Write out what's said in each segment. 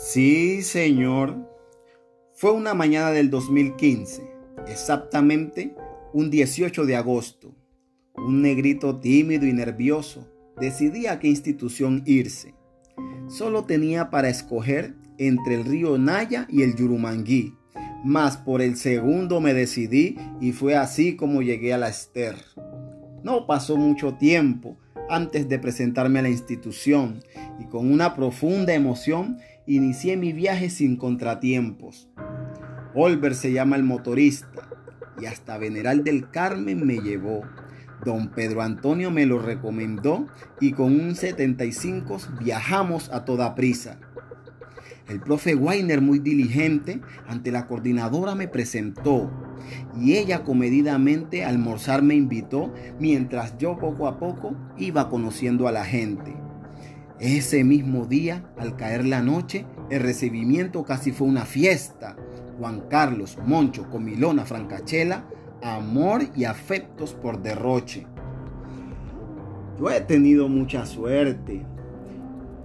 Sí, señor. Fue una mañana del 2015, exactamente un 18 de agosto. Un negrito tímido y nervioso decidía a qué institución irse. Solo tenía para escoger entre el río Naya y el Yurumangui, mas por el segundo me decidí y fue así como llegué a la Ester. No pasó mucho tiempo antes de presentarme a la institución y con una profunda emoción inicié mi viaje sin contratiempos. Olver se llama el motorista y hasta Veneral del Carmen me llevó. Don Pedro Antonio me lo recomendó y con un 75 viajamos a toda prisa. El profe Weiner, muy diligente, ante la coordinadora me presentó y ella comedidamente almorzar me invitó mientras yo poco a poco iba conociendo a la gente. Ese mismo día, al caer la noche, el recibimiento casi fue una fiesta. Juan Carlos, Moncho, Comilona, Francachela, amor y afectos por derroche. Yo he tenido mucha suerte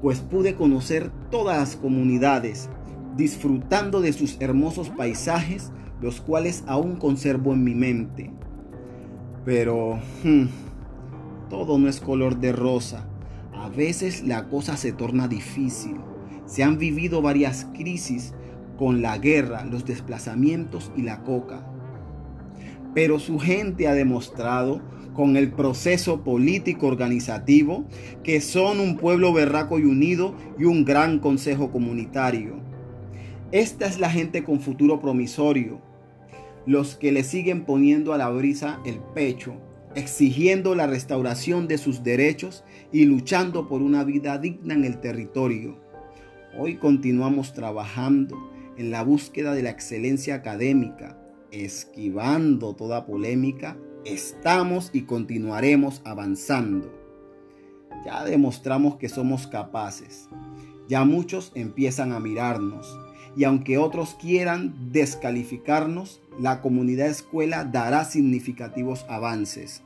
pues pude conocer todas las comunidades, disfrutando de sus hermosos paisajes, los cuales aún conservo en mi mente. Pero hmm, todo no es color de rosa. A veces la cosa se torna difícil. Se han vivido varias crisis con la guerra, los desplazamientos y la coca. Pero su gente ha demostrado con el proceso político organizativo, que son un pueblo berraco y unido y un gran consejo comunitario. Esta es la gente con futuro promisorio, los que le siguen poniendo a la brisa el pecho, exigiendo la restauración de sus derechos y luchando por una vida digna en el territorio. Hoy continuamos trabajando en la búsqueda de la excelencia académica, esquivando toda polémica estamos y continuaremos avanzando. Ya demostramos que somos capaces. Ya muchos empiezan a mirarnos. Y aunque otros quieran descalificarnos, la comunidad escuela dará significativos avances.